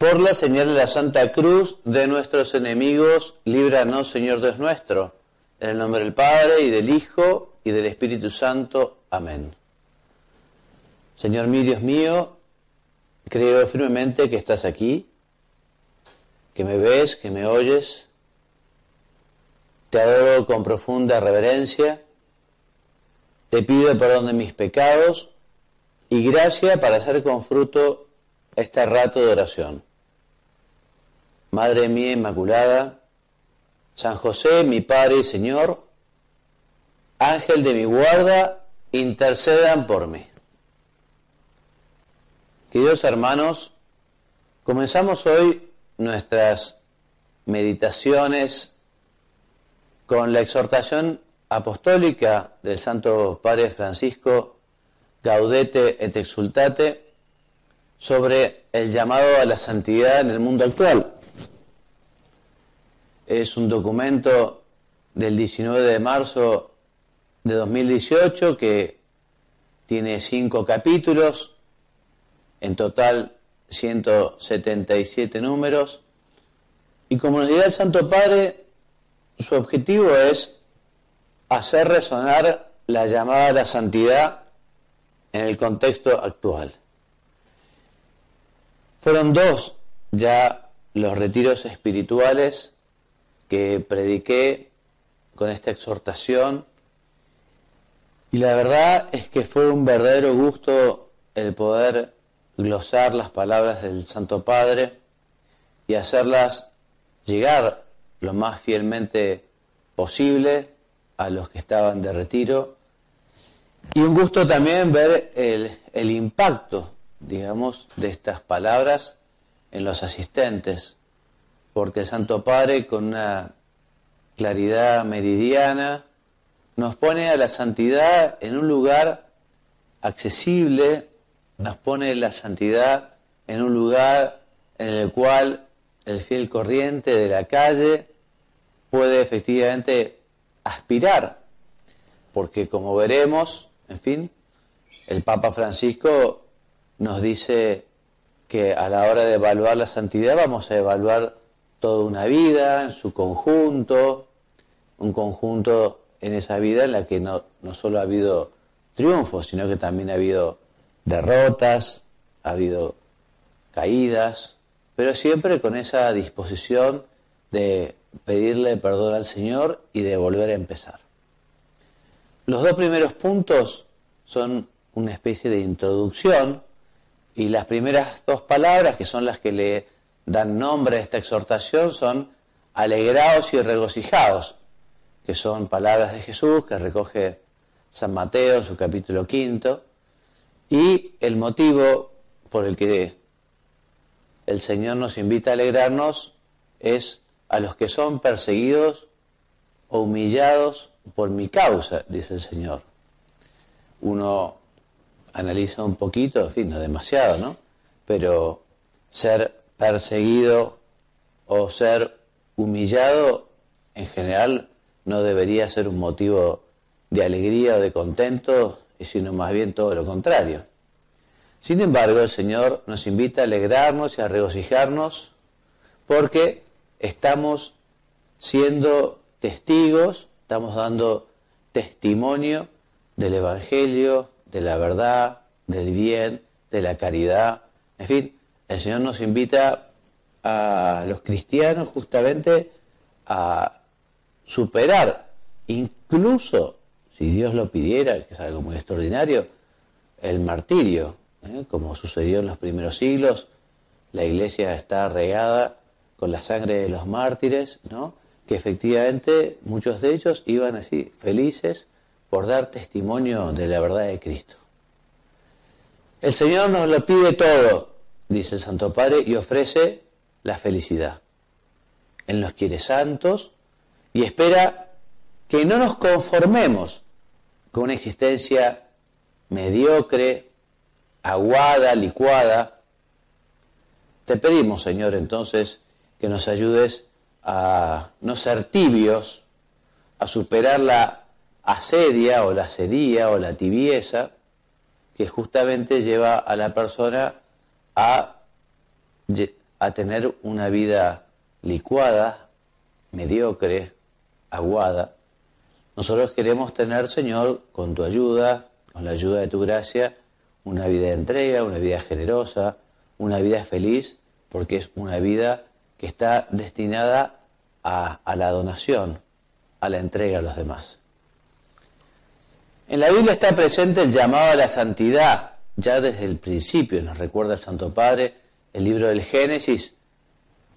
por la señal de la Santa Cruz de nuestros enemigos, líbranos, Señor Dios nuestro. En el nombre del Padre, y del Hijo, y del Espíritu Santo. Amén. Señor mío, Dios mío, creo firmemente que estás aquí, que me ves, que me oyes. Te adoro con profunda reverencia. Te pido perdón de mis pecados y gracia para hacer con fruto este rato de oración. Madre mía Inmaculada, San José, mi Padre y Señor, Ángel de mi guarda, intercedan por mí. Queridos hermanos, comenzamos hoy nuestras meditaciones con la exhortación apostólica del Santo Padre Francisco Gaudete et Exultate sobre el llamado a la santidad en el mundo actual es un documento del 19 de marzo de 2018 que tiene cinco capítulos, en total 177 números, y como nos dirá el Santo Padre, su objetivo es hacer resonar la llamada a la santidad en el contexto actual. Fueron dos ya los retiros espirituales que prediqué con esta exhortación y la verdad es que fue un verdadero gusto el poder glosar las palabras del Santo Padre y hacerlas llegar lo más fielmente posible a los que estaban de retiro. Y un gusto también ver el, el impacto, digamos, de estas palabras en los asistentes porque el Santo Padre con una claridad meridiana nos pone a la santidad en un lugar accesible, nos pone la santidad en un lugar en el cual el fiel corriente de la calle puede efectivamente aspirar, porque como veremos, en fin, el Papa Francisco nos dice que a la hora de evaluar la santidad vamos a evaluar toda una vida en su conjunto, un conjunto en esa vida en la que no, no solo ha habido triunfos, sino que también ha habido derrotas, ha habido caídas, pero siempre con esa disposición de pedirle perdón al Señor y de volver a empezar. Los dos primeros puntos son una especie de introducción y las primeras dos palabras, que son las que le dan nombre a esta exhortación son alegrados y regocijados, que son palabras de Jesús que recoge San Mateo en su capítulo quinto, y el motivo por el que el Señor nos invita a alegrarnos es a los que son perseguidos o humillados por mi causa, dice el Señor. Uno analiza un poquito, en fin, no demasiado, ¿no? Pero ser perseguido o ser humillado, en general no debería ser un motivo de alegría o de contento, sino más bien todo lo contrario. Sin embargo, el Señor nos invita a alegrarnos y a regocijarnos porque estamos siendo testigos, estamos dando testimonio del Evangelio, de la verdad, del bien, de la caridad, en fin, el Señor nos invita a los cristianos justamente a superar, incluso si Dios lo pidiera, que es algo muy extraordinario, el martirio, ¿eh? como sucedió en los primeros siglos, la iglesia está regada con la sangre de los mártires, ¿no? que efectivamente muchos de ellos iban así, felices por dar testimonio de la verdad de Cristo. El Señor nos lo pide todo, dice el Santo Padre, y ofrece la felicidad. Él nos quiere santos y espera que no nos conformemos con una existencia mediocre, aguada, licuada. Te pedimos, Señor, entonces, que nos ayudes a no ser tibios, a superar la asedia o la sedía o la tibieza que justamente lleva a la persona a, tener una vida licuada, mediocre, aguada. Nosotros queremos tener, Señor, con tu ayuda, con la ayuda de tu gracia, una vida de entrega, una vida generosa, una vida feliz, porque es una vida que está destinada a, a la donación, a la entrega a los demás. En la Biblia está presente el llamado a la santidad, ya desde el principio, nos recuerda el Santo Padre, el libro del Génesis,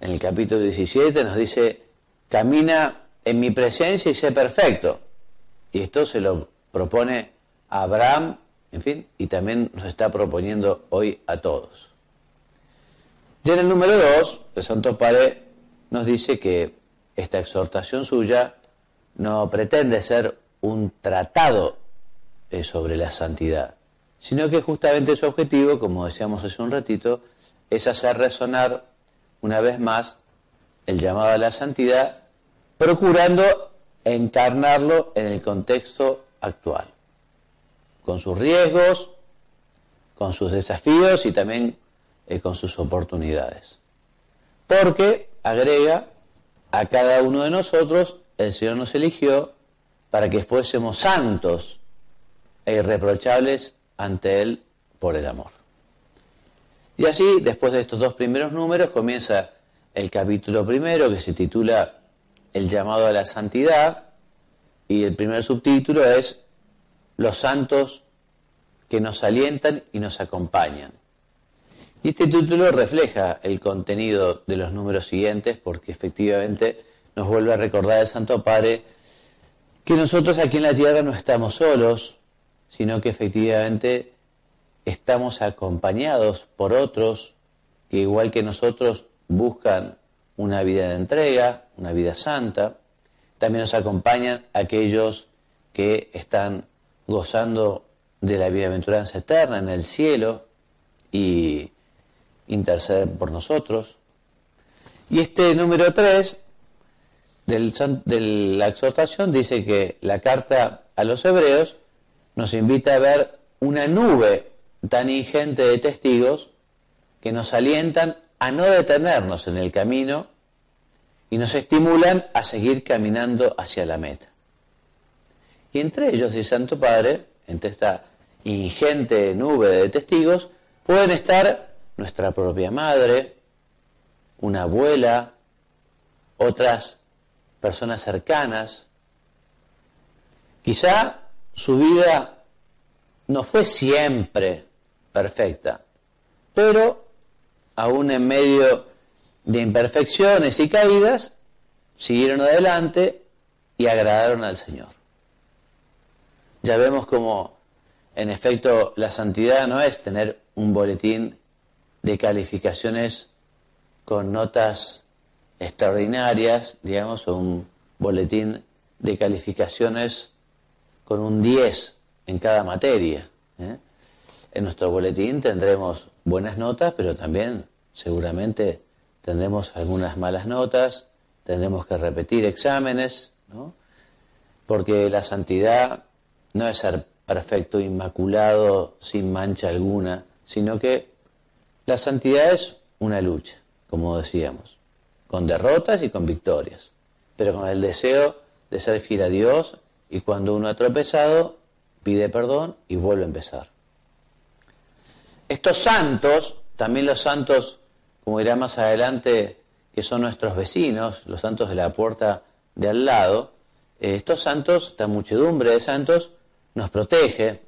en el capítulo 17, nos dice, camina en mi presencia y sé perfecto. Y esto se lo propone a Abraham, en fin, y también nos está proponiendo hoy a todos. Ya en el número 2, el Santo Padre nos dice que esta exhortación suya no pretende ser un tratado eh, sobre la santidad, sino que justamente su objetivo, como decíamos hace un ratito, es hacer resonar una vez más el llamado a la santidad, procurando encarnarlo en el contexto actual, con sus riesgos, con sus desafíos y también eh, con sus oportunidades. Porque, agrega, a cada uno de nosotros el Señor nos eligió para que fuésemos santos e irreprochables ante Él por el amor. Y así, después de estos dos primeros números, comienza el capítulo primero que se titula El llamado a la santidad y el primer subtítulo es Los santos que nos alientan y nos acompañan. Y este título refleja el contenido de los números siguientes porque efectivamente nos vuelve a recordar el Santo Padre que nosotros aquí en la tierra no estamos solos, sino que efectivamente estamos acompañados por otros que igual que nosotros buscan una vida de entrega, una vida santa. También nos acompañan aquellos que están gozando de la bienaventuranza eterna en el cielo y interceden por nosotros. Y este número 3 de la exhortación dice que la carta a los hebreos nos invita a ver una nube tan ingente de testigos que nos alientan a no detenernos en el camino y nos estimulan a seguir caminando hacia la meta. Y entre ellos, el Santo Padre, entre esta ingente nube de testigos, pueden estar nuestra propia madre, una abuela, otras personas cercanas. Quizá su vida no fue siempre perfecta, pero aún en medio de imperfecciones y caídas, siguieron adelante y agradaron al Señor. Ya vemos como, en efecto, la santidad no es tener un boletín de calificaciones con notas extraordinarias, digamos, o un boletín de calificaciones con un 10 en cada materia. ¿eh? En nuestro boletín tendremos buenas notas, pero también seguramente tendremos algunas malas notas, tendremos que repetir exámenes, ¿no? porque la santidad no es ser perfecto, inmaculado, sin mancha alguna, sino que la santidad es una lucha, como decíamos, con derrotas y con victorias, pero con el deseo de ser fiel a Dios y cuando uno ha tropezado, pide perdón y vuelve a empezar. Estos santos, también los santos, como dirá más adelante, que son nuestros vecinos, los santos de la puerta de al lado, eh, estos santos, esta muchedumbre de santos, nos protege,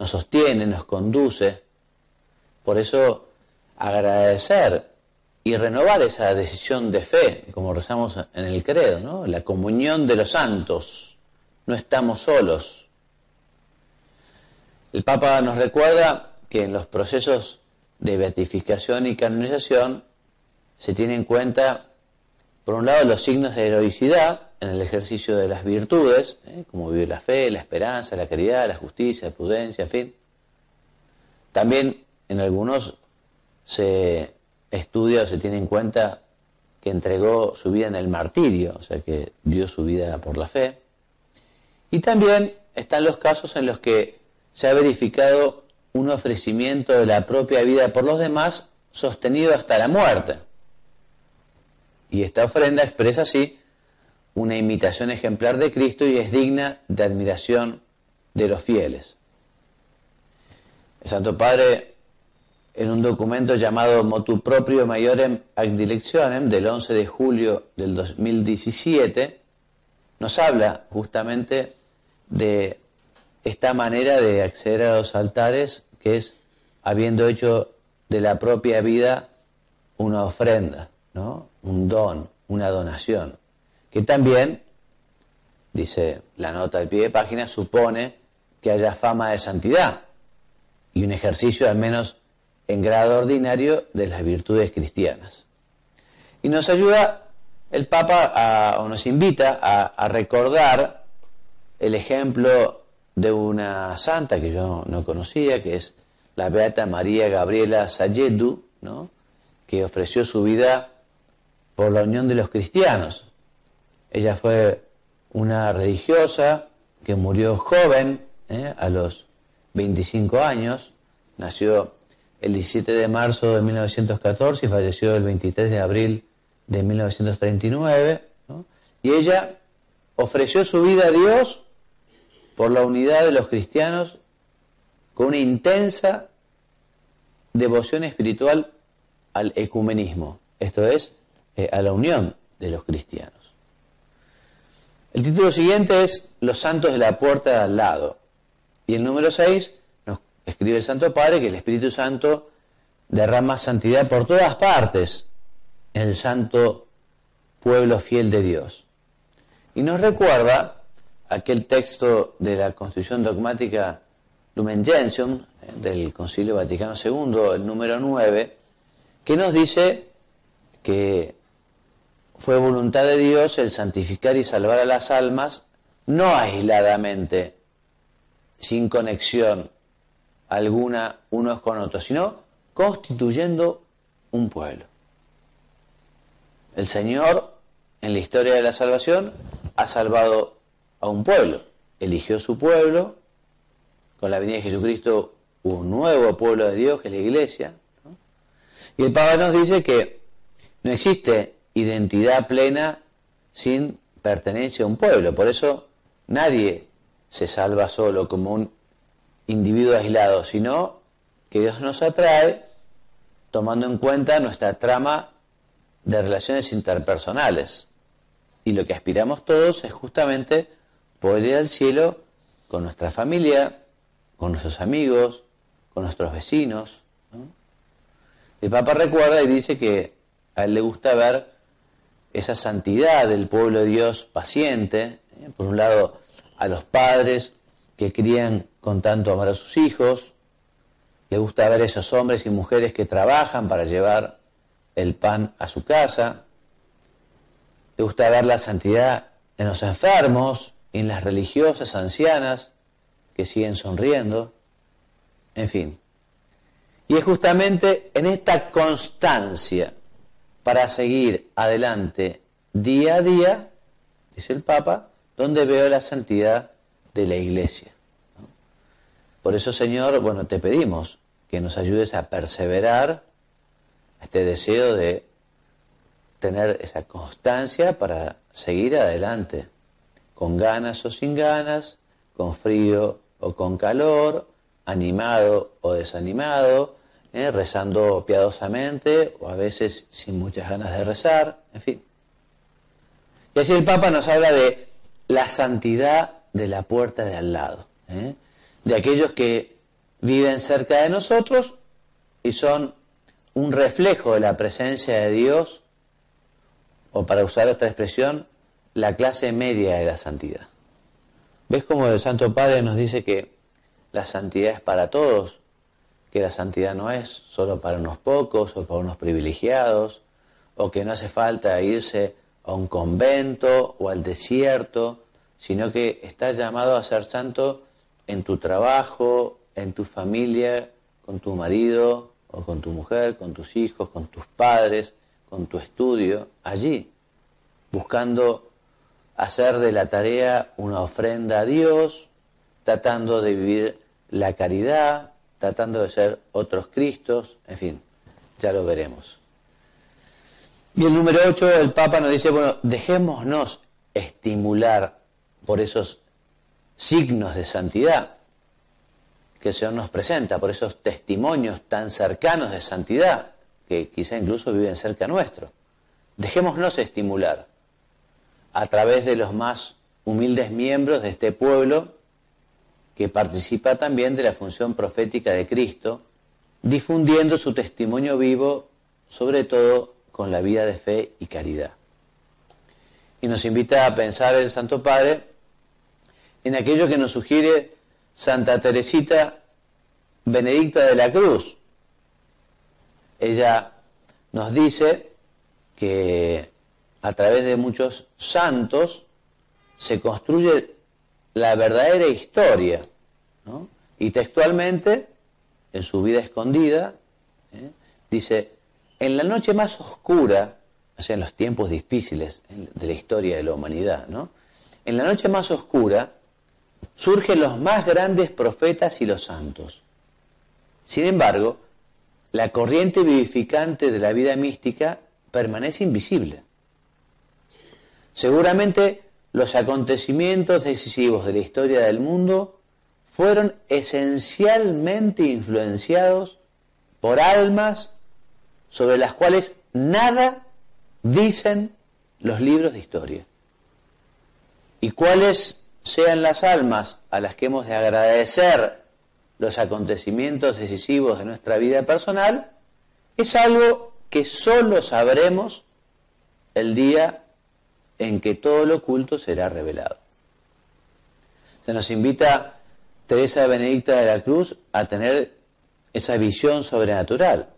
nos sostiene, nos conduce, por eso, agradecer y renovar esa decisión de fe, como rezamos en el credo, ¿no? la comunión de los santos. No estamos solos. El Papa nos recuerda que en los procesos de beatificación y canonización se tiene en cuenta, por un lado, los signos de heroicidad en el ejercicio de las virtudes, ¿eh? como vive la fe, la esperanza, la caridad, la justicia, la prudencia, en fin. También en algunos se estudia o se tiene en cuenta que entregó su vida en el martirio, o sea que dio su vida por la fe. Y también están los casos en los que se ha verificado un ofrecimiento de la propia vida por los demás sostenido hasta la muerte. Y esta ofrenda expresa así una imitación ejemplar de Cristo y es digna de admiración de los fieles. El Santo Padre, en un documento llamado Motu Proprio Maiorem ad Dilectionem del 11 de julio del 2017, nos habla justamente de esta manera de acceder a los altares que es habiendo hecho de la propia vida una ofrenda, ¿no? un don, una donación, que también, dice la nota del pie de página, supone que haya fama de santidad y un ejercicio al menos en grado ordinario de las virtudes cristianas. Y nos ayuda el Papa o nos invita a, a recordar el ejemplo de una santa que yo no conocía, que es la Beata María Gabriela Sayedu, ¿no? que ofreció su vida por la unión de los cristianos. Ella fue una religiosa que murió joven, ¿eh? a los 25 años, nació el 17 de marzo de 1914 y falleció el 23 de abril de 1939, y ella ofreció su vida a Dios por la unidad de los cristianos con una intensa devoción espiritual al ecumenismo, esto es, eh, a la unión de los cristianos. El título siguiente es Los santos de la puerta de al lado. Y el número 6 nos escribe el Santo Padre que el Espíritu Santo derrama santidad por todas partes en el santo pueblo fiel de Dios. Y nos recuerda aquel texto de la Constitución Dogmática Lumen Gentium eh, del Concilio Vaticano II, el número 9, que nos dice que fue voluntad de Dios el santificar y salvar a las almas, no aisladamente, sin conexión alguna unos con otros, sino constituyendo un pueblo. El Señor, en la historia de la salvación, ha salvado a un pueblo. Eligió su pueblo, con la venida de Jesucristo un nuevo pueblo de Dios, que es la iglesia. Y el Papa nos dice que no existe identidad plena sin pertenencia a un pueblo. Por eso nadie se salva solo como un individuo aislado, sino que Dios nos atrae tomando en cuenta nuestra trama de relaciones interpersonales. Y lo que aspiramos todos es justamente poder ir al cielo con nuestra familia, con nuestros amigos, con nuestros vecinos. El Papa recuerda y dice que a él le gusta ver esa santidad del pueblo de Dios paciente, ¿eh? por un lado a los padres que crían con tanto amor a sus hijos, le gusta ver esos hombres y mujeres que trabajan para llevar el pan a su casa, le gusta ver la santidad en los enfermos, en las religiosas ancianas que siguen sonriendo, en fin. Y es justamente en esta constancia para seguir adelante día a día, dice el Papa, donde veo la santidad de la Iglesia. Por eso, Señor, bueno, te pedimos que nos ayudes a perseverar este deseo de tener esa constancia para seguir adelante con ganas o sin ganas, con frío o con calor, animado o desanimado, ¿eh? rezando piadosamente o a veces sin muchas ganas de rezar, en fin. Y así el Papa nos habla de la santidad de la puerta de al lado, ¿eh? de aquellos que viven cerca de nosotros y son un reflejo de la presencia de Dios, o para usar esta expresión, la clase media de la santidad. ¿Ves cómo el Santo Padre nos dice que la santidad es para todos? que la santidad no es solo para unos pocos o para unos privilegiados, o que no hace falta irse a un convento o al desierto, sino que estás llamado a ser santo en tu trabajo, en tu familia, con tu marido o con tu mujer, con tus hijos, con tus padres, con tu estudio, allí, buscando hacer de la tarea una ofrenda a Dios, tratando de vivir la caridad, tratando de ser otros Cristos, en fin, ya lo veremos. Y el número 8, el Papa nos dice, bueno, dejémonos estimular por esos signos de santidad que el Señor nos presenta, por esos testimonios tan cercanos de santidad que quizá incluso viven cerca nuestro. Dejémonos estimular a través de los más humildes miembros de este pueblo que participa también de la función profética de Cristo, difundiendo su testimonio vivo, sobre todo con la vida de fe y caridad. Y nos invita a pensar el Santo Padre en aquello que nos sugiere Santa Teresita Benedicta de la Cruz. Ella nos dice que a través de muchos santos se construye la verdadera historia. Y textualmente, en su vida escondida, ¿eh? dice, en la noche más oscura, o sea, en los tiempos difíciles de la historia de la humanidad, ¿no? En la noche más oscura surgen los más grandes profetas y los santos. Sin embargo, la corriente vivificante de la vida mística permanece invisible. Seguramente los acontecimientos decisivos de la historia del mundo fueron esencialmente influenciados por almas sobre las cuales nada dicen los libros de historia. Y cuáles sean las almas a las que hemos de agradecer los acontecimientos decisivos de nuestra vida personal, es algo que solo sabremos el día en que todo lo oculto será revelado. Se nos invita Teresa Benedicta de la Cruz a tener esa visión sobrenatural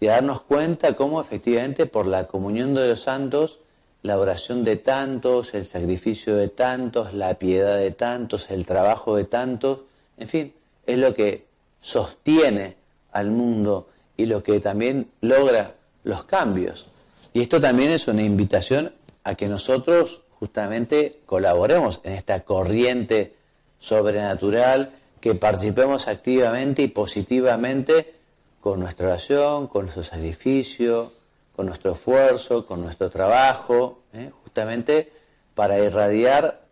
y a darnos cuenta cómo efectivamente por la comunión de los santos, la oración de tantos, el sacrificio de tantos, la piedad de tantos, el trabajo de tantos, en fin, es lo que sostiene al mundo y lo que también logra los cambios. Y esto también es una invitación a que nosotros justamente colaboremos en esta corriente sobrenatural, que participemos activamente y positivamente con nuestra oración, con nuestro sacrificio, con nuestro esfuerzo, con nuestro trabajo, ¿eh? justamente para irradiar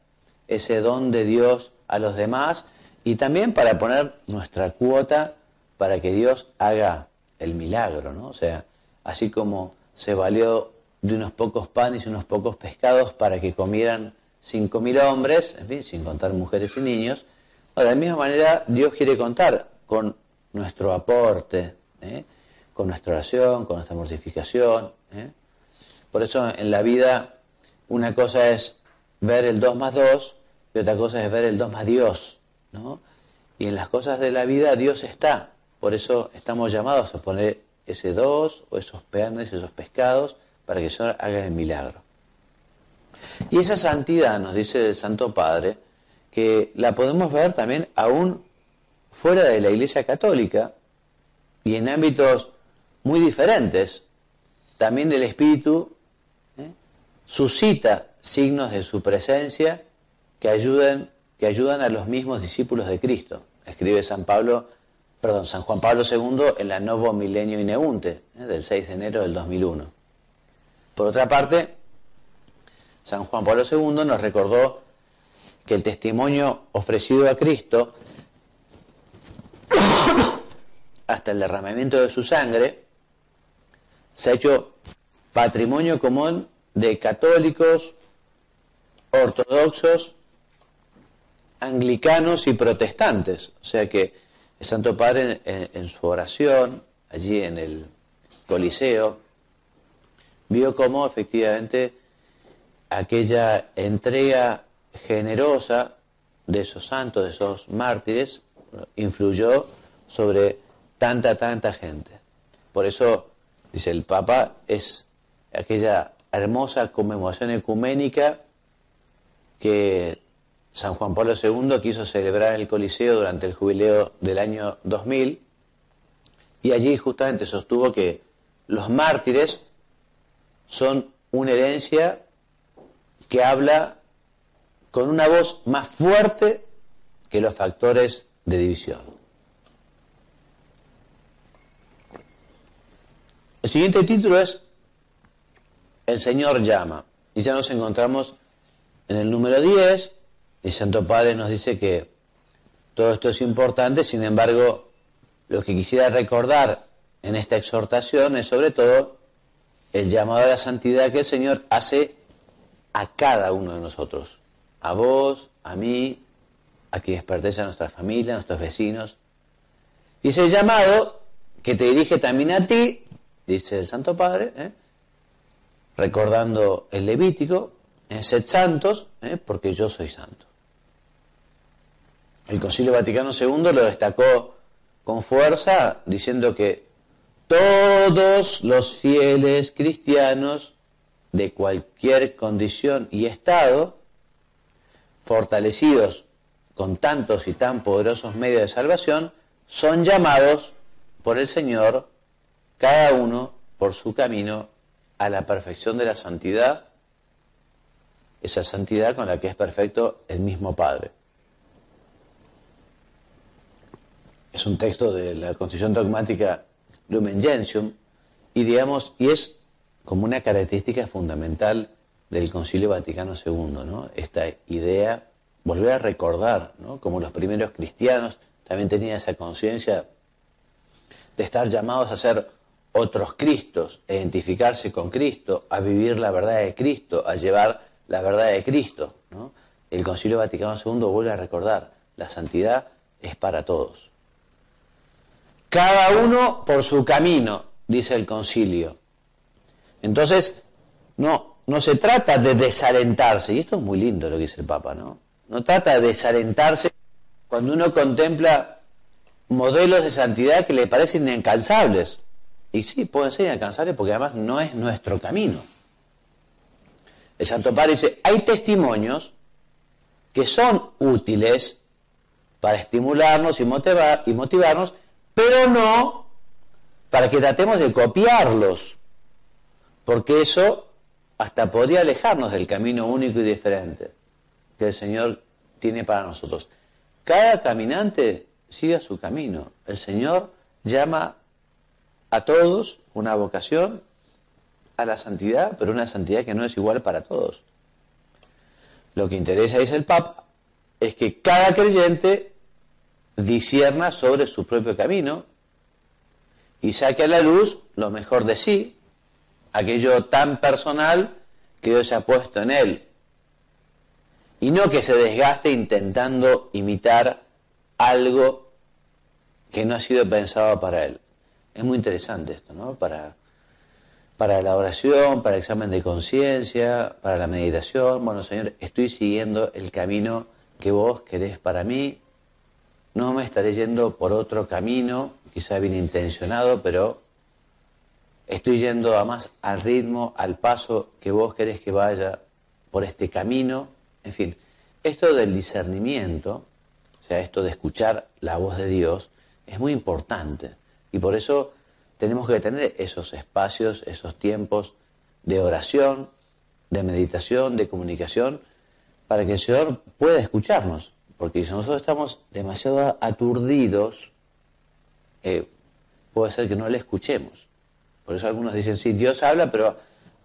ese don de Dios a los demás y también para poner nuestra cuota para que Dios haga el milagro, ¿no? O sea, así como se valió de unos pocos panes y unos pocos pescados para que comieran cinco mil hombres, en fin, sin contar mujeres y niños, de la misma manera Dios quiere contar con nuestro aporte, ¿eh? con nuestra oración, con nuestra mortificación. ¿eh? Por eso en la vida una cosa es ver el 2 más 2 y otra cosa es ver el 2 más Dios. ¿no? Y en las cosas de la vida Dios está. Por eso estamos llamados a poner ese 2 o esos panes, esos pescados, para que el Señor haga el milagro. Y esa santidad, nos dice el Santo Padre, que la podemos ver también aún fuera de la Iglesia Católica y en ámbitos muy diferentes. También el Espíritu ¿eh? suscita signos de su presencia que ayudan, que ayudan a los mismos discípulos de Cristo. Escribe San Pablo, perdón, San Juan Pablo II en la Novo Milenio Ineunte, ¿eh? del 6 de enero del 2001. Por otra parte, San Juan Pablo II nos recordó que el testimonio ofrecido a Cristo hasta el derramamiento de su sangre se ha hecho patrimonio común de católicos, ortodoxos, anglicanos y protestantes. O sea que el Santo Padre en, en su oración, allí en el Coliseo, vio cómo efectivamente aquella entrega generosa de esos santos, de esos mártires, influyó sobre tanta, tanta gente. Por eso, dice el Papa, es aquella hermosa conmemoración ecuménica que San Juan Pablo II quiso celebrar en el Coliseo durante el jubileo del año 2000 y allí justamente sostuvo que los mártires son una herencia que habla con una voz más fuerte que los factores de división. El siguiente título es El Señor llama. Y ya nos encontramos en el número 10. El Santo Padre nos dice que todo esto es importante, sin embargo, lo que quisiera recordar en esta exhortación es sobre todo el llamado a la santidad que el Señor hace a cada uno de nosotros, a vos, a mí, a quienes pertenecen a nuestra familia, a nuestros vecinos. Y ese llamado que te dirige también a ti, dice el Santo Padre, ¿eh? recordando el Levítico, en sed santos, ¿eh? porque yo soy santo. El Concilio Vaticano II lo destacó con fuerza diciendo que todos los fieles cristianos de cualquier condición y estado, fortalecidos con tantos y tan poderosos medios de salvación, son llamados por el Señor, cada uno por su camino a la perfección de la santidad, esa santidad con la que es perfecto el mismo Padre. Es un texto de la Constitución Dogmática Lumen Gentium, y digamos, y es como una característica fundamental del Concilio Vaticano II, ¿no? Esta idea, volver a recordar, ¿no? Como los primeros cristianos también tenían esa conciencia de estar llamados a ser otros Cristos, a identificarse con Cristo, a vivir la verdad de Cristo, a llevar la verdad de Cristo. El Concilio Vaticano II vuelve a recordar, la santidad es para todos. Cada uno por su camino, dice el concilio. Entonces, no, no se trata de desalentarse, y esto es muy lindo lo que dice el Papa, ¿no? No trata de desalentarse cuando uno contempla modelos de santidad que le parecen inalcanzables. Y sí, pueden ser inalcanzables porque además no es nuestro camino. El Santo Padre dice, hay testimonios que son útiles para estimularnos y, motivar, y motivarnos, pero no para que tratemos de copiarlos, porque eso hasta podría alejarnos del camino único y diferente que el Señor tiene para nosotros. Cada caminante sigue su camino. El Señor llama a todos una vocación a la santidad, pero una santidad que no es igual para todos. Lo que interesa, dice el Papa, es que cada creyente disierna sobre su propio camino y saque a la luz lo mejor de sí, aquello tan personal que Dios ha puesto en él. Y no que se desgaste intentando imitar algo que no ha sido pensado para él. Es muy interesante esto, ¿no? Para, para la oración, para el examen de conciencia, para la meditación. Bueno, Señor, estoy siguiendo el camino que vos querés para mí, no me estaré yendo por otro camino, quizá bien intencionado, pero estoy yendo a más al ritmo, al paso que vos querés que vaya por este camino. En fin, esto del discernimiento, o sea, esto de escuchar la voz de Dios, es muy importante. Y por eso tenemos que tener esos espacios, esos tiempos de oración, de meditación, de comunicación, para que el Señor pueda escucharnos. Porque si nosotros estamos demasiado aturdidos, eh, puede ser que no le escuchemos. Por eso algunos dicen, sí, Dios habla, pero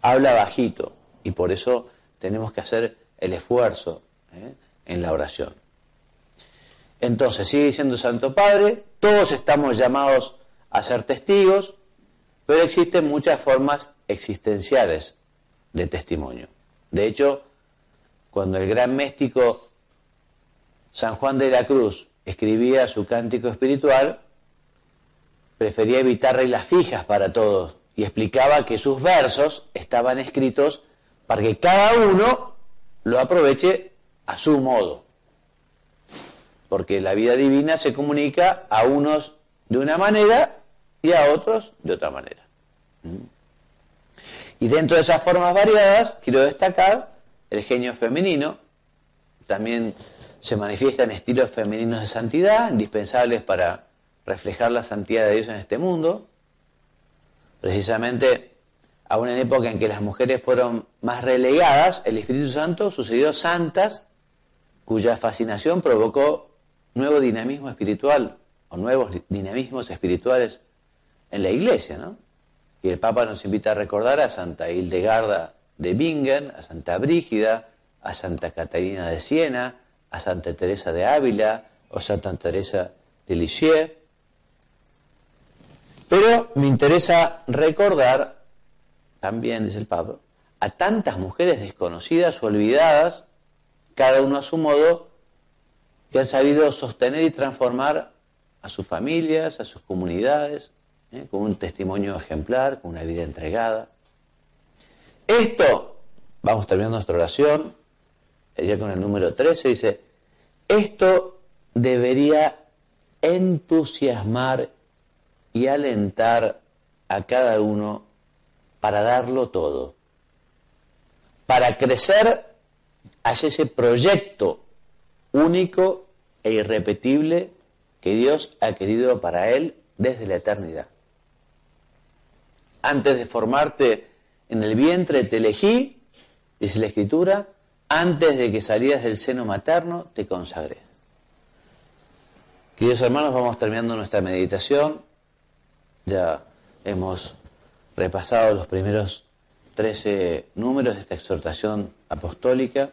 habla bajito. Y por eso tenemos que hacer el esfuerzo ¿eh? en la oración. Entonces, sigue diciendo Santo Padre, todos estamos llamados a ser testigos, pero existen muchas formas existenciales de testimonio. De hecho, cuando el gran místico San Juan de la Cruz escribía su cántico espiritual, prefería evitar reglas fijas para todos y explicaba que sus versos estaban escritos para que cada uno lo aproveche a su modo. Porque la vida divina se comunica a unos de una manera y a otros de otra manera. Y dentro de esas formas variadas, quiero destacar el genio femenino, también se manifiesta en estilos femeninos de santidad, indispensables para reflejar la santidad de Dios en este mundo. Precisamente, aún en época en que las mujeres fueron más relegadas, el Espíritu Santo sucedió santas cuya fascinación provocó nuevo dinamismo espiritual o nuevos dinamismos espirituales en la iglesia, ¿no? Y el Papa nos invita a recordar a Santa Hildegarda de Bingen, a Santa Brígida, a Santa Catarina de Siena, a Santa Teresa de Ávila o Santa Teresa de Lisieux. Pero me interesa recordar, también dice el Papa, a tantas mujeres desconocidas o olvidadas, cada uno a su modo, que han sabido sostener y transformar a sus familias, a sus comunidades, ¿eh? con un testimonio ejemplar, con una vida entregada. Esto, vamos terminando nuestra oración, ya con el número 13, dice, esto debería entusiasmar y alentar a cada uno para darlo todo, para crecer hacia ese proyecto único e irrepetible que Dios ha querido para él desde la eternidad. Antes de formarte en el vientre te elegí, dice la Escritura, antes de que salieras del seno materno, te consagré. Queridos hermanos, vamos terminando nuestra meditación. Ya hemos repasado los primeros 13 números de esta exhortación apostólica,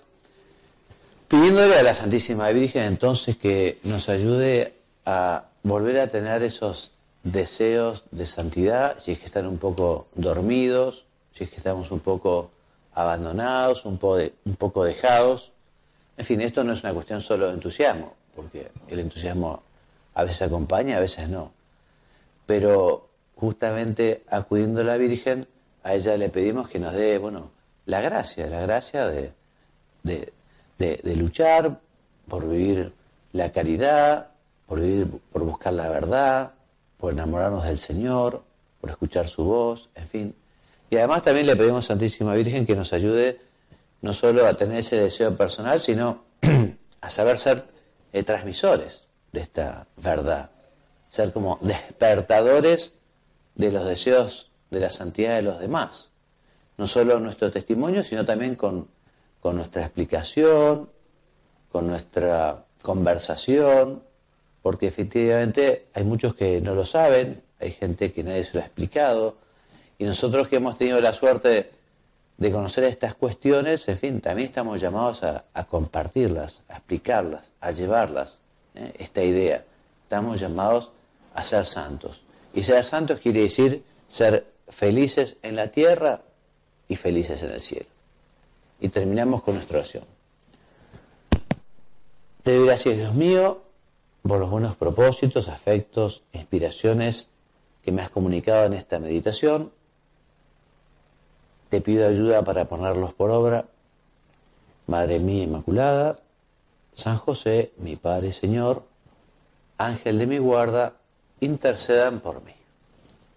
pidiéndole a la Santísima Virgen entonces que nos ayude a volver a tener esos deseos de santidad, si es que están un poco dormidos, si es que estamos un poco abandonados, un poco, un poco dejados. En fin, esto no es una cuestión solo de entusiasmo, porque el entusiasmo a veces acompaña, a veces no. Pero justamente acudiendo a la Virgen, a ella le pedimos que nos dé, bueno, la gracia, la gracia de, de, luchar por vivir la caridad, por vivir, por buscar la verdad, por enamorarnos del Señor, por escuchar su voz, en fin. Y además también le pedimos a Santísima Virgen que nos ayude no solo a tener ese deseo personal, sino a saber ser eh, transmisores de esta verdad, ser como despertadores de los deseos de la santidad de los demás, no solo nuestro testimonio, sino también con, con nuestra explicación, con nuestra conversación, porque efectivamente hay muchos que no lo saben, hay gente que nadie se lo ha explicado, y nosotros que hemos tenido la suerte de conocer estas cuestiones, en fin, también estamos llamados a, compartirlas, a explicarlas, a llevarlas, ¿eh? esta idea. Estamos llamados a ser santos. Y ser santos quiere decir ser felices en la tierra y felices en el cielo. Y terminamos con nuestra oración. Te doy gracias, Dios mío, por los buenos propósitos, afectos, inspiraciones que me has comunicado en esta meditación te pido ayuda para ponerlos por obra. Madre mía Inmaculada, San José, mi Padre y Señor, Ángel de mi guarda, intercedan por mí.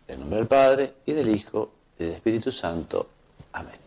En nombre del Padre, y del Hijo, y del Espíritu Santo. Amén.